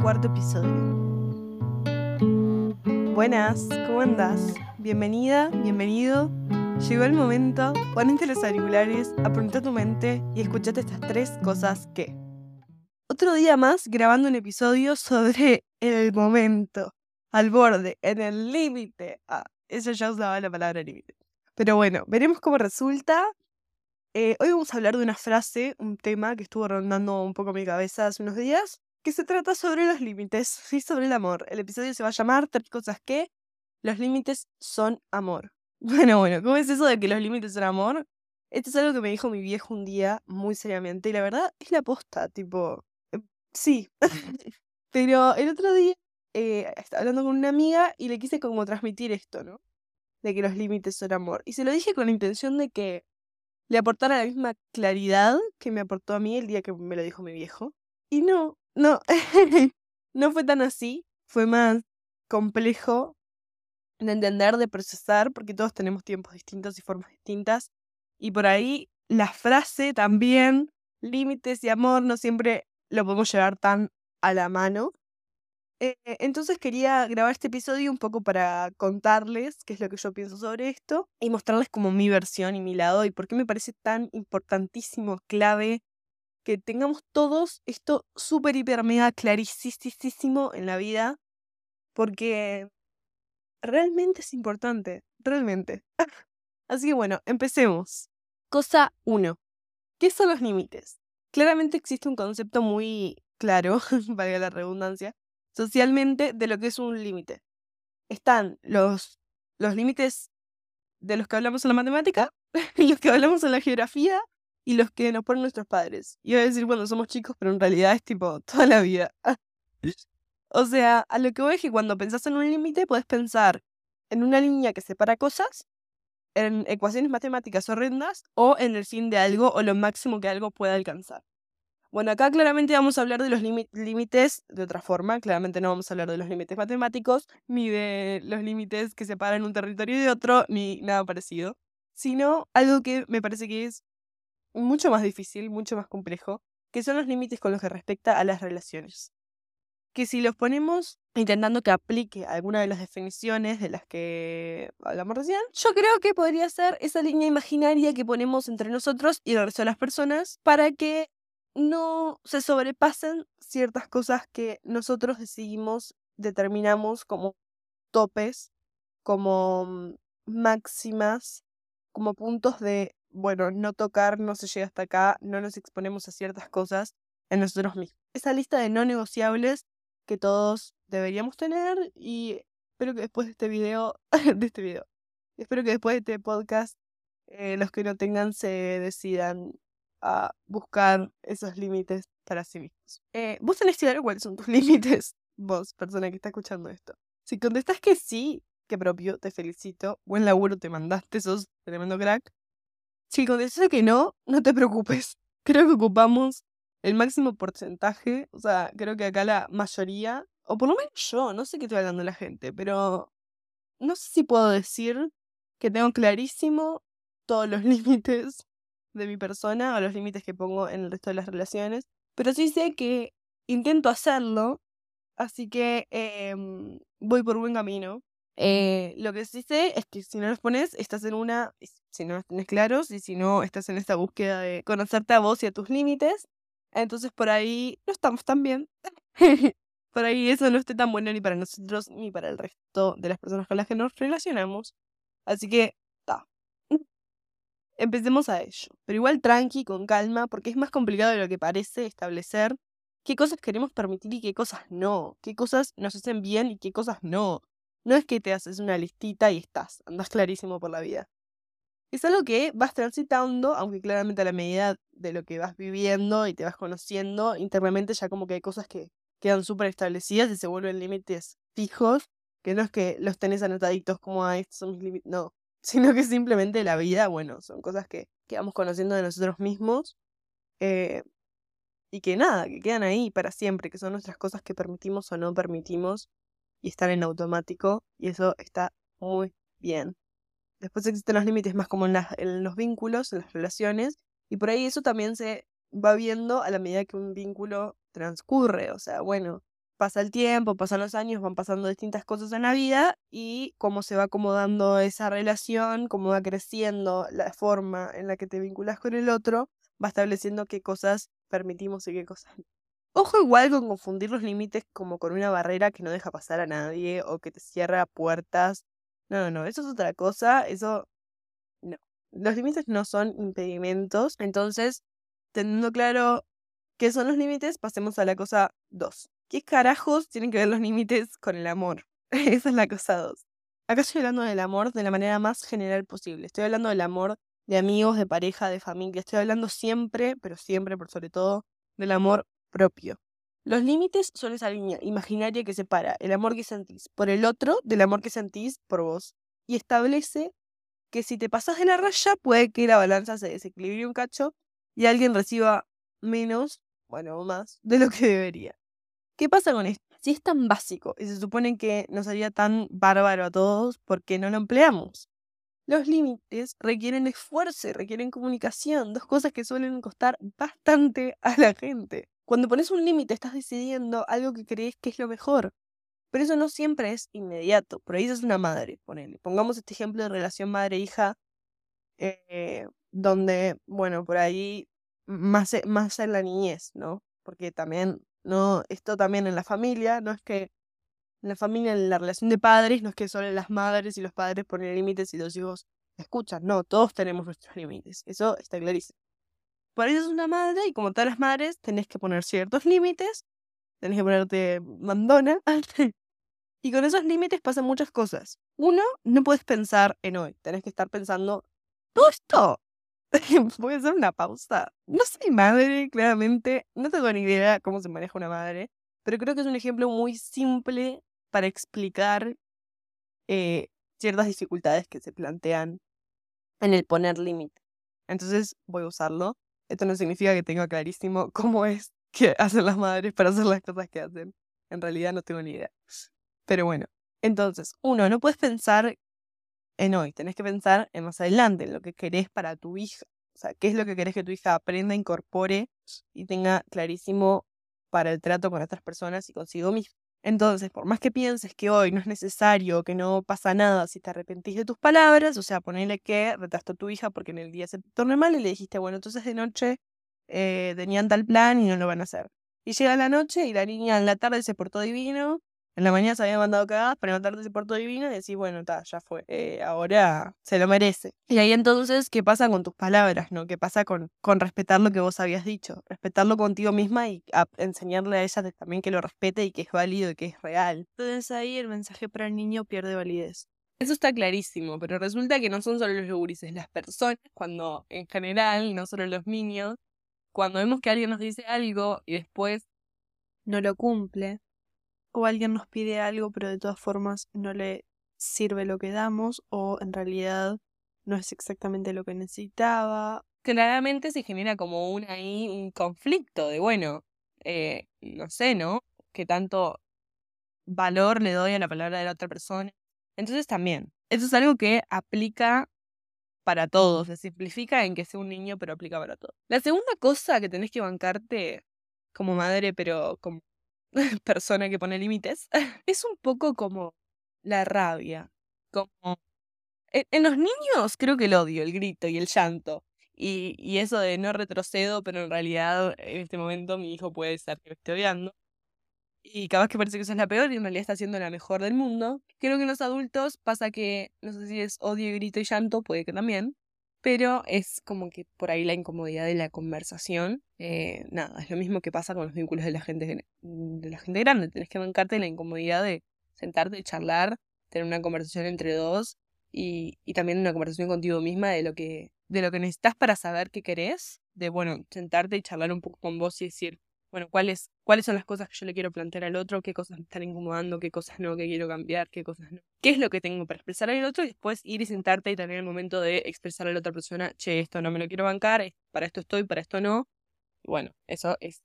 Cuarto episodio. Buenas, ¿cómo andás? Bienvenida, bienvenido. Llegó el momento, ponete los auriculares, apunta tu mente y escuchate estas tres cosas que. Otro día más grabando un episodio sobre el momento, al borde, en el límite. Ah, eso ya usaba la palabra límite. Pero bueno, veremos cómo resulta. Eh, hoy vamos a hablar de una frase, un tema que estuvo rondando un poco mi cabeza hace unos días, que se trata sobre los límites y sobre el amor. El episodio se va a llamar Tres cosas que los límites son amor. Bueno, bueno, ¿cómo es eso de que los límites son amor? Esto es algo que me dijo mi viejo un día muy seriamente y la verdad es la posta, tipo, eh, sí. Pero el otro día eh, estaba hablando con una amiga y le quise como transmitir esto, ¿no? De que los límites son amor. Y se lo dije con la intención de que le aportara la misma claridad que me aportó a mí el día que me lo dijo mi viejo. Y no, no, no fue tan así, fue más complejo de entender, de procesar, porque todos tenemos tiempos distintos y formas distintas. Y por ahí la frase también, límites y amor, no siempre lo podemos llevar tan a la mano. Eh, entonces quería grabar este episodio un poco para contarles qué es lo que yo pienso sobre esto y mostrarles como mi versión y mi lado y por qué me parece tan importantísimo, clave, que tengamos todos esto súper, hiper, mega clarísimo en la vida, porque realmente es importante, realmente. Así que bueno, empecemos. Cosa 1. ¿Qué son los límites? Claramente existe un concepto muy claro, valga la redundancia, socialmente de lo que es un límite. Están los, los límites de los que hablamos en la matemática, los que hablamos en la geografía y los que nos ponen nuestros padres. Iba a decir cuando somos chicos, pero en realidad es tipo toda la vida. o sea, a lo que voy es que cuando pensás en un límite, puedes pensar en una línea que separa cosas, en ecuaciones matemáticas horrendas o en el fin de algo o lo máximo que algo pueda alcanzar. Bueno, acá claramente vamos a hablar de los límites de otra forma. Claramente no vamos a hablar de los límites matemáticos, ni de los límites que separan un territorio de otro, ni nada parecido. Sino algo que me parece que es mucho más difícil, mucho más complejo, que son los límites con los que respecta a las relaciones. Que si los ponemos intentando que aplique alguna de las definiciones de las que hablamos recién, yo creo que podría ser esa línea imaginaria que ponemos entre nosotros y el resto de las personas para que no se sobrepasen ciertas cosas que nosotros decidimos, determinamos como topes, como mm, máximas, como puntos de, bueno, no tocar, no se llega hasta acá, no nos exponemos a ciertas cosas en nosotros mismos. Esa lista de no negociables que todos deberíamos tener y espero que después de este video, de este video, espero que después de este podcast, eh, los que no tengan se decidan a buscar esos límites para sí mismos. Eh, vos tenés claro cuáles son tus límites, vos, persona que está escuchando esto. Si contestas que sí, que propio, te felicito, buen laburo te mandaste, sos tremendo crack. Si contestas que no, no te preocupes. Creo que ocupamos el máximo porcentaje, o sea, creo que acá la mayoría, o por lo menos yo, no sé qué estoy hablando la gente, pero no sé si puedo decir que tengo clarísimo todos los límites de mi persona o los límites que pongo en el resto de las relaciones, pero sí sé que intento hacerlo, así que em, voy por buen camino. Eh, lo que sí sé es que si no los pones, estás en una, si no los tienes claros y si no, estás en esta búsqueda de conocerte a vos y a tus límites, entonces por ahí no estamos tan bien. por ahí eso no esté tan bueno ni para nosotros ni para el resto de las personas con las que nos relacionamos. Así que Empecemos a ello, pero igual tranqui, con calma, porque es más complicado de lo que parece establecer qué cosas queremos permitir y qué cosas no, qué cosas nos hacen bien y qué cosas no. No es que te haces una listita y estás, andas clarísimo por la vida. Es algo que vas transitando, aunque claramente a la medida de lo que vas viviendo y te vas conociendo, internamente ya como que hay cosas que quedan súper establecidas y se vuelven límites fijos, que no es que los tenés anotaditos como, a estos son mis límites, no sino que simplemente la vida, bueno, son cosas que, que vamos conociendo de nosotros mismos eh, y que nada, que quedan ahí para siempre, que son nuestras cosas que permitimos o no permitimos y están en automático y eso está muy bien. Después existen los límites más como en, los vínculos, en las relaciones, y por ahí eso también se va viendo a la medida que un vínculo transcurre, o sea, bueno, pasa el tiempo, pasan los años, van pasando distintas cosas en la vida y cómo se va acomodando esa relación, cómo va creciendo la forma en la que te vinculas con el otro, va estableciendo qué cosas permitimos y qué cosas. Ojo igual con confundir los límites como con una barrera que no deja pasar a nadie o que te cierra puertas. No, no, no, eso es otra cosa, eso no. Los límites no son impedimentos, entonces, teniendo claro qué son los límites, pasemos a la cosa 2. ¿Qué carajos tienen que ver los límites con el amor? Esa es la cosa 2. Acá estoy hablando del amor de la manera más general posible. Estoy hablando del amor de amigos, de pareja, de familia. Estoy hablando siempre, pero siempre, por sobre todo, del amor Los límites son esa línea imaginaria que separa el amor que sentís por el otro del amor que sentís por vos. Y establece que si te pasas de la raya, puede que la balanza se desequilibre un cacho y alguien reciba menos, bueno, más, de lo que debería. ¿Qué pasa con esto? Si es tan básico y se supone que nos haría tan bárbaro a todos, ¿por qué no lo empleamos? Los límites requieren esfuerzo, requieren comunicación, dos cosas que suelen costar bastante a la gente. Cuando pones un límite estás decidiendo algo que crees que es lo mejor, pero eso no siempre es inmediato. Por ahí es una madre, ponele. Pongamos este ejemplo de relación madre-hija, eh, donde, bueno, por ahí más, más en la niñez, ¿no? Porque también, no, esto también en la familia, no es que en la familia, en la relación de padres, no es que solo las madres y los padres ponen límites y los hijos escuchan. No, todos tenemos nuestros límites. Eso está clarísimo. Por eso es una madre y como todas las madres tenés que poner ciertos límites, tenés que ponerte mandona. y con esos límites pasan muchas cosas. Uno, no puedes pensar en hoy, tenés que estar pensando, todo esto voy a hacer una pausa. No soy madre, claramente, no tengo ni idea cómo se maneja una madre, pero creo que es un ejemplo muy simple para explicar eh, ciertas dificultades que se plantean en el poner límite. Entonces voy a usarlo. Esto no significa que tenga clarísimo cómo es que hacen las madres para hacer las cosas que hacen. En realidad no tengo ni idea. Pero bueno, entonces, uno, no puedes pensar en hoy, tenés que pensar en más adelante, en lo que querés para tu hija. O sea, qué es lo que querés que tu hija aprenda, incorpore y tenga clarísimo para el trato con otras personas y consigo mismo. Entonces, por más que pienses que hoy no es necesario, que no pasa nada si te arrepentís de tus palabras, o sea, ponele que retaste a tu hija porque en el día se te torne mal y le dijiste, bueno, entonces de noche eh, tenían tal plan y no lo van a hacer. Y llega la noche y la niña en la tarde se portó divino en la mañana se había mandado cagadas, pero en la portó divino y decís, bueno, está, ya fue. Eh, ahora se lo merece. Y ahí entonces, ¿qué pasa con tus palabras, no? ¿Qué pasa con, con respetar lo que vos habías dicho? Respetarlo contigo misma y enseñarle a ella también que lo respete y que es válido y que es real. Entonces ahí el mensaje para el niño pierde validez. Eso está clarísimo, pero resulta que no son solo los gurises, las personas, cuando en general, no solo los niños, cuando vemos que alguien nos dice algo y después no lo cumple, o alguien nos pide algo pero de todas formas no le sirve lo que damos o en realidad no es exactamente lo que necesitaba. Claramente se genera como un ahí un conflicto de bueno, eh, no sé, ¿no? Que tanto valor le doy a la palabra de la otra persona. Entonces también, eso es algo que aplica para todos, se simplifica en que sea un niño, pero aplica para todos. La segunda cosa que tenés que bancarte como madre, pero como persona que pone límites, es un poco como la rabia. Como. En, los niños creo que el odio, el grito y el llanto. Y, y, eso de no retrocedo, pero en realidad en este momento mi hijo puede ser que me esté odiando. Y cada vez que parece que eso es la peor y en realidad está siendo la mejor del mundo. Creo que en los adultos pasa que, no sé si es odio, grito y llanto, puede que también pero es como que por ahí la incomodidad de la conversación, eh, nada, es lo mismo que pasa con los vínculos de la gente, de la gente grande, tenés que bancarte la incomodidad de sentarte, charlar, tener una conversación entre dos y, y también una conversación contigo misma de lo que de lo que necesitas para saber qué querés, de bueno, sentarte y charlar un poco con vos y decir, bueno, cuáles, cuáles son las cosas que yo le quiero plantear al otro, qué cosas me están incomodando, qué cosas no, qué quiero cambiar, qué cosas no. ¿Qué es lo que tengo para expresar al otro? Y después ir y sentarte y tener el momento de expresar a la otra persona, che, esto no me lo quiero bancar, para esto estoy, para esto no. Bueno, eso es.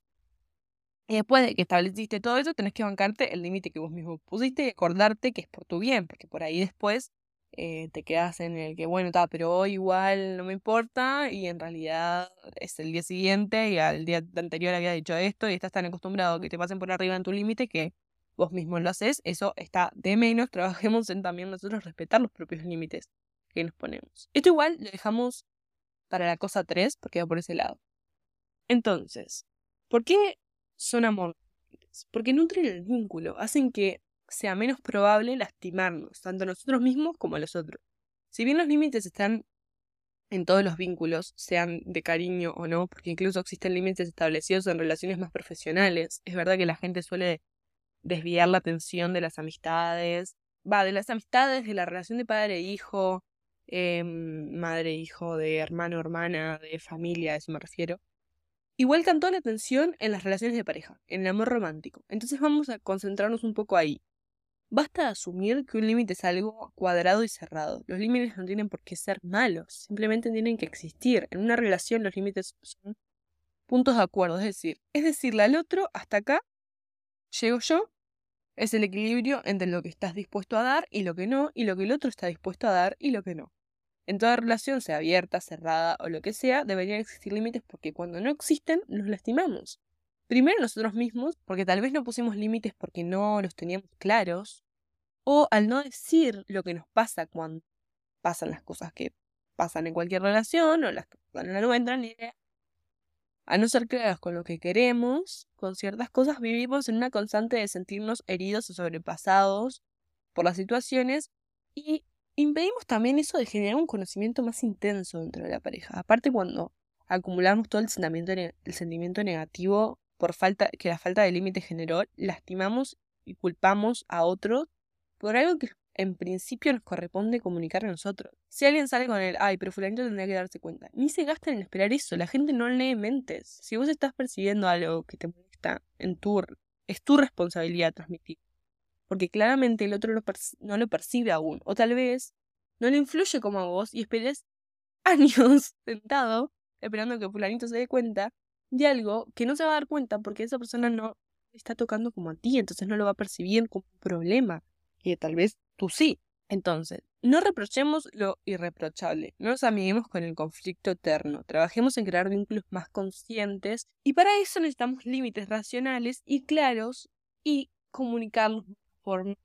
Y después de que estableciste todo eso, tenés que bancarte el límite que vos mismo pusiste y acordarte que es por tu bien, porque por ahí después eh, te quedas en el que, bueno, está, pero hoy igual no me importa y en realidad es el día siguiente y al día anterior había dicho esto y estás tan acostumbrado a que te pasen por arriba en tu límite que vos mismo lo haces, eso está de menos, trabajemos en también nosotros respetar los propios límites que nos ponemos. Esto igual lo dejamos para la cosa 3 porque va por ese lado. Entonces, ¿por qué son amor? Porque nutren el vínculo, hacen que sea menos probable lastimarnos, tanto a nosotros mismos como a los otros. Si bien los límites están en todos los vínculos, sean de cariño o no, porque incluso existen límites establecidos en relaciones más profesionales, es verdad que la gente suele desviar la atención de las amistades, va, de las amistades, de la relación de padre-hijo, e em, madre-hijo, de hermano-hermana, de familia, a eso me refiero. Igual cantó la atención en las relaciones de pareja, en el amor romántico. Entonces vamos a concentrarnos un poco ahí. Basta asumir que un límite es algo cuadrado y cerrado. Los límites no tienen por qué ser malos, simplemente tienen que existir. En una relación los límites son puntos de acuerdo, es decir, es decirle al otro, hasta acá llego yo, es el equilibrio entre lo que estás dispuesto a dar y lo que no, y lo que el otro está dispuesto a dar y lo que no. En toda relación, sea abierta, cerrada o lo que sea, deberían existir límites porque cuando no existen, nos lastimamos. Primero nosotros mismos, porque tal vez no pusimos límites porque no los teníamos claros, o al no decir lo que nos pasa cuando pasan las cosas que pasan en cualquier relación o las que pasan en la nuestra, ni idea. A no ser claras con lo que queremos, con ciertas cosas vivimos en una constante de sentirnos heridos o sobrepasados por las situaciones y impedimos también eso de generar un conocimiento más intenso dentro de la pareja. Aparte cuando acumulamos todo el sentimiento, el sentimiento negativo por falta, que la falta de límite generó, lastimamos y culpamos a otros por algo que en principio nos corresponde comunicar a nosotros. Si alguien sale con el, ay, pero fulanito tendría que darse cuenta, ni se gastan en esperar eso, la gente no lee mentes. Si vos estás percibiendo algo que te molesta en tu, es tu responsabilidad transmitir porque claramente el otro no lo percibe aún, o tal vez no le influye como a vos y esperes años sentado esperando que fulanito se dé cuenta de algo que no se va a dar cuenta porque esa persona no está tocando como a ti, entonces no lo va a percibir como un problema, y tal vez tú sí. Entonces, no reprochemos lo irreprochable, no nos amiguemos con el conflicto eterno, trabajemos en crear vínculos más conscientes y para eso necesitamos límites racionales y claros y comunicarnos forma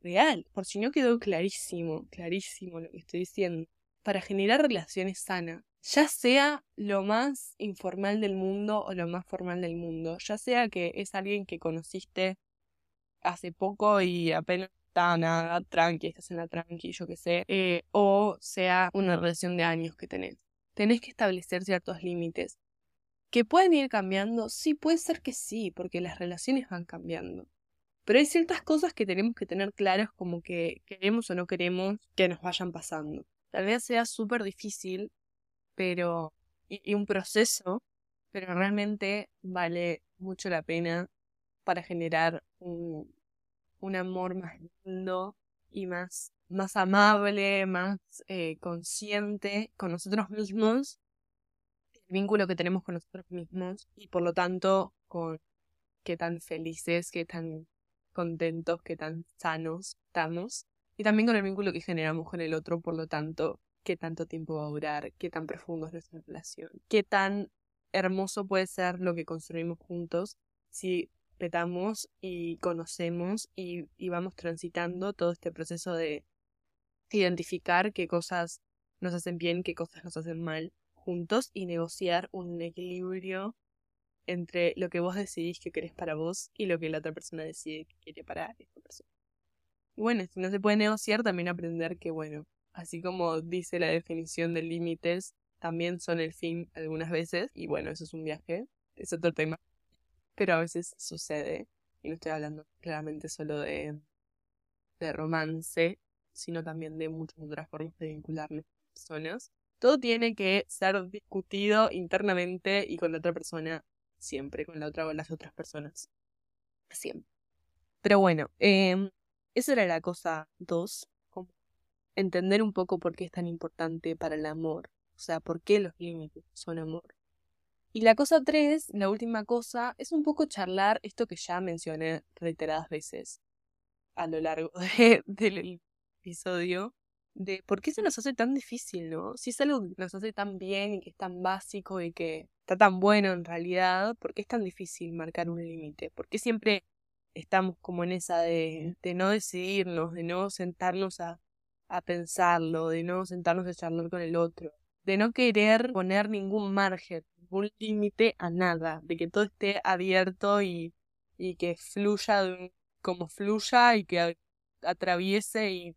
real, por si no quedó clarísimo, clarísimo lo que estoy diciendo, para generar relaciones sanas, ya sea lo más informal del mundo o lo más formal del mundo, ya sea que es alguien que conociste hace poco y apenas está nada, tranqui, estás en la tranqui, yo qué sé, eh, o sea una relación de años que tenés. Tenés que establecer ciertos límites. ¿Que pueden ir cambiando? Sí, puede ser que sí, porque las relaciones van cambiando. Pero hay ciertas cosas que tenemos que tener claras como que queremos o no queremos que nos vayan pasando. Tal vez sea súper difícil, pero... Y, un proceso, pero realmente vale mucho la pena para generar un, amor más lindo y más, más amable, más eh, consciente con nosotros mismos, el vínculo que tenemos con nosotros mismos y por lo tanto con qué tan felices, qué tan contentos, qué tan sanos estamos. Y también con el vínculo que generamos con el otro, por lo tanto, qué tanto tiempo va a durar, qué tan profundo es nuestra relación, qué tan hermoso puede ser lo que construimos juntos si petamos y conocemos y, y vamos transitando todo este proceso de identificar qué cosas nos hacen bien, qué cosas nos hacen mal juntos y negociar un equilibrio entre lo que vos decidís que querés para vos y lo que la otra persona decide que quiere para esta persona. Y bueno, si no se puede negociar, también aprender que, bueno, así como dice la definición de límites, también son el fin algunas veces, y bueno, eso es un viaje, es otro tema, pero a veces sucede, y no estoy hablando claramente solo de, de romance, sino también de muchas otras formas de vincularnos con personas. Todo tiene que ser discutido internamente y con la otra persona siempre con la otra o las otras personas. Siempre. Pero bueno, eh, esa era la cosa dos, como entender un poco por qué es tan importante para el amor, o sea, por qué los límites son amor. Y la cosa tres, la última cosa, es un poco charlar esto que ya mencioné reiteradas veces a lo largo del episodio, de por qué se nos hace tan difícil, ¿no? Si es algo que nos hace tan bien y que es tan básico y que está tan bueno en realidad, ¿por qué es tan difícil marcar un límite? ¿Por qué siempre estamos como en esa de, de no decidirnos, de no sentarnos a, a pensarlo, de no sentarnos a charlar con el otro, de no querer poner ningún margen, ningún límite a nada, de que todo esté abierto y, y que fluya como fluya y que atraviese y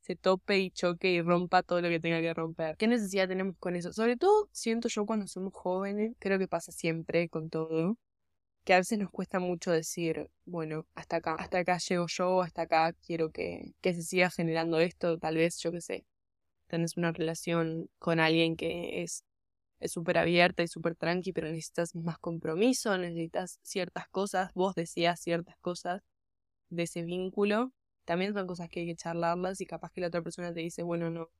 se tope y choque y rompa todo lo que tenga que romper. ¿Qué necesidad tenemos con eso? Sobre todo siento yo cuando somos jóvenes, creo que pasa siempre con todo, que a veces nos cuesta mucho decir, bueno, hasta acá, hasta acá llego yo, hasta acá quiero que, que se siga generando esto, tal vez, yo qué sé, tenés una relación con alguien que es es súper abierta y súper tranqui, pero necesitas más compromiso, necesitas ciertas cosas, vos decías ciertas cosas de ese vínculo también son cosas que hay que charlarlas y capaz que la otra persona te dice, bueno, no.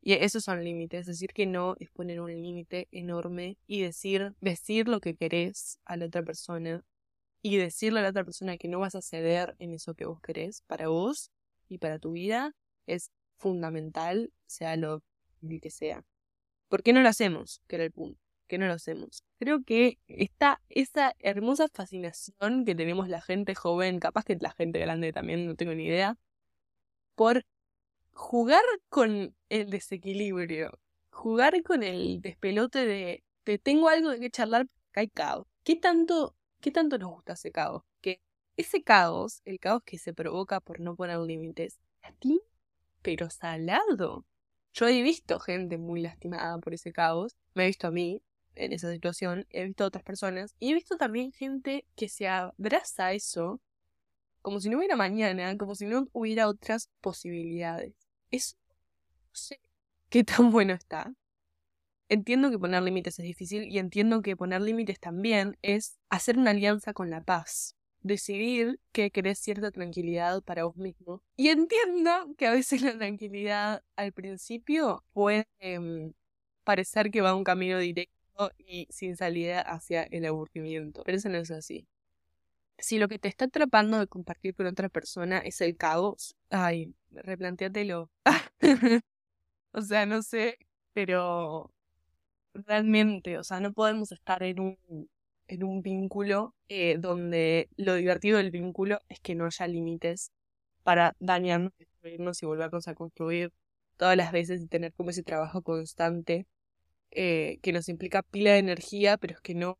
Y esos son límites. Decir que no es poner un límite enorme y decir, decir lo que querés a la otra persona y decirle a la otra persona que no vas a ceder en eso que vos querés para vos y para tu vida es fundamental, sea lo que sea. ¿Por qué no lo hacemos? Que era el punto qué no lo hacemos? Creo que está esa hermosa fascinación que tenemos la gente joven, capaz que la gente grande también, no tengo ni idea, por jugar con el desequilibrio, jugar con el despelote de te tengo algo de que charlar, acá hay caos. ¿Qué tanto, ¿Qué tanto nos gusta ese caos? Que ese caos, el caos que se provoca por no poner límites, a ti, pero salado. Yo he visto gente muy lastimada por ese caos, me he visto a mí, en esa situación, he visto a otras personas y he visto también gente que se abraza a eso como si no hubiera mañana, como si no hubiera otras posibilidades. Es, no sé qué tan bueno está. Entiendo que poner límites es difícil y entiendo que poner límites también es hacer una alianza con la paz. Decidir que querés cierta tranquilidad para vos mismo. Y entiendo que a veces la tranquilidad al principio puede em, parecer que va un camino directo y sin salida hacia el aburrimiento. Pero eso no es así. Si lo que te está atrapando de compartir con otra persona es el caos, ay, replanteatelo. o sea, no sé, pero realmente, o sea, no podemos estar en un, en un vínculo eh, donde lo divertido del vínculo es que no haya límites para dañarnos, destruirnos y volvernos a construir todas las veces y tener como ese trabajo constante eh, que nos implica pila de energía, pero es que no,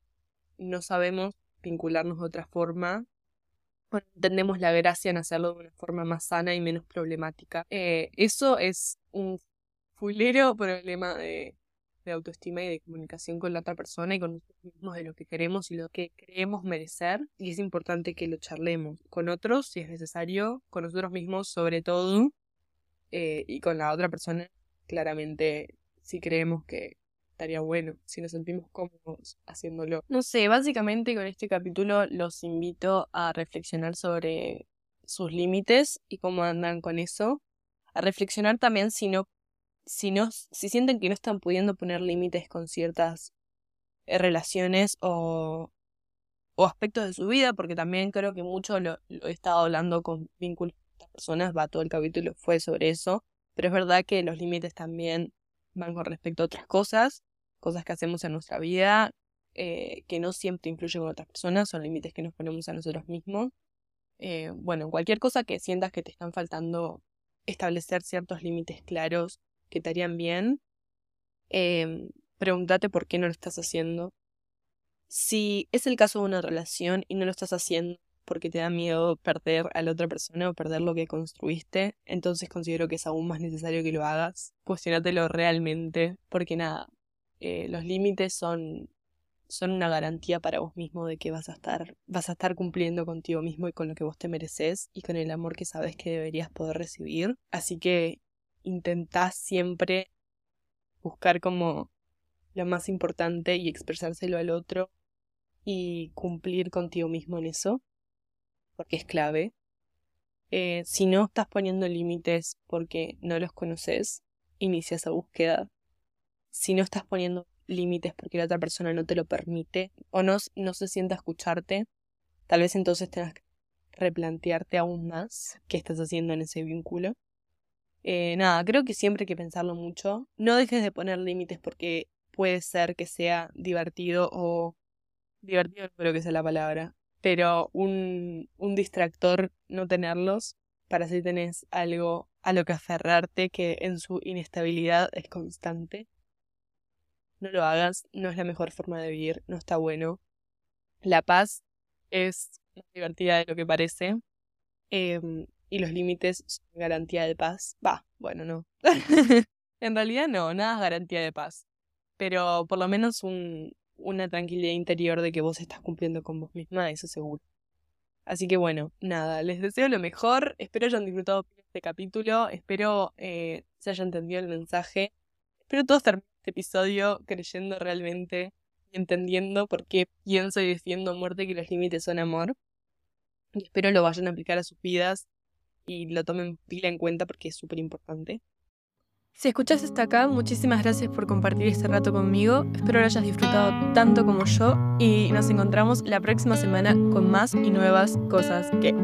no sabemos vincularnos de otra forma. Entendemos la gracia en hacerlo de una forma más sana y menos problemática. Eh, eso es un fulero problema de, de autoestima y de comunicación con la otra persona y con nosotros mismos de lo que queremos y lo que creemos merecer. Y es importante que lo charlemos con otros si es necesario, con nosotros mismos sobre todo, eh, y con la otra persona claramente si creemos que, estaría bueno si nos sentimos cómodos haciéndolo. No sé, básicamente con este capítulo los invito a reflexionar sobre sus límites y cómo andan con eso. A reflexionar también si no, si no, si sienten que no están pudiendo poner límites con ciertas eh, relaciones o, o aspectos de su vida, porque también creo que mucho lo, he estado hablando con vínculos con otras personas, va, todo el capítulo fue sobre eso, pero es verdad que los límites también van con respecto a otras cosas cosas que hacemos en nuestra vida eh, que no siempre influyen con otras personas, son límites que nos ponemos a nosotros mismos. Eh, bueno, cualquier cosa que sientas que te están faltando establecer ciertos límites claros que te harían bien, eh, pregúntate por qué no lo estás haciendo. Si es el caso de una relación y no lo estás haciendo porque te da miedo perder a la otra persona o perder lo que construiste, entonces considero que es aún más necesario que lo hagas. Cuestionatelo realmente, porque nada, eh, los límites son, son una garantía para vos mismo de que vas a estar, vas a estar cumpliendo contigo mismo y con lo que vos te mereces y con el amor que sabes que deberías poder recibir. Así que intentás siempre buscar como lo más importante y expresárselo al otro y cumplir contigo mismo en eso, porque es clave. Eh, si no estás poniendo límites porque no los conoces, inicia esa búsqueda si no estás poniendo límites porque la otra persona no te lo permite o no, no se sienta escucharte, tal vez entonces tengas que replantearte aún más qué estás haciendo en ese vínculo. Eh, nada, creo que siempre hay que pensarlo mucho. No dejes de poner límites porque puede ser que sea divertido o divertido, espero que sea la palabra, pero un, un distractor no tenerlos para si tenés algo a lo que aferrarte que en su inestabilidad es constante. No lo hagas, no es la mejor forma de vivir, no está bueno. La paz es más divertida de lo que parece. Em, y los límites son garantía de paz. Va, bueno, no. en realidad no, nada es garantía de paz. Pero por lo menos un, una tranquilidad interior de que vos estás cumpliendo con vos misma, eso seguro. Así que bueno, nada, les deseo lo mejor, espero hayan disfrutado este capítulo, espero eh, se haya entendido el mensaje, espero todos terminen este episodio creyendo realmente y entendiendo por qué pienso y defiendo muerte que los límites son amor. Y espero lo vayan a aplicar a sus vidas y lo tomen pila en cuenta porque es súper importante. Si escuchas hasta acá, muchísimas gracias por compartir este rato conmigo. Espero lo hayas disfrutado tanto como yo y nos encontramos la próxima semana con más y nuevas cosas que.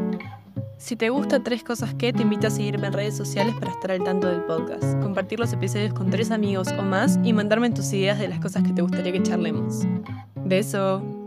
Si te gusta Tres Cosas que, te invito a seguirme en redes sociales para estar al tanto del podcast, compartir los episodios con tres amigos o más y mandarme tus ideas de las cosas que te gustaría que charlemos. Beso.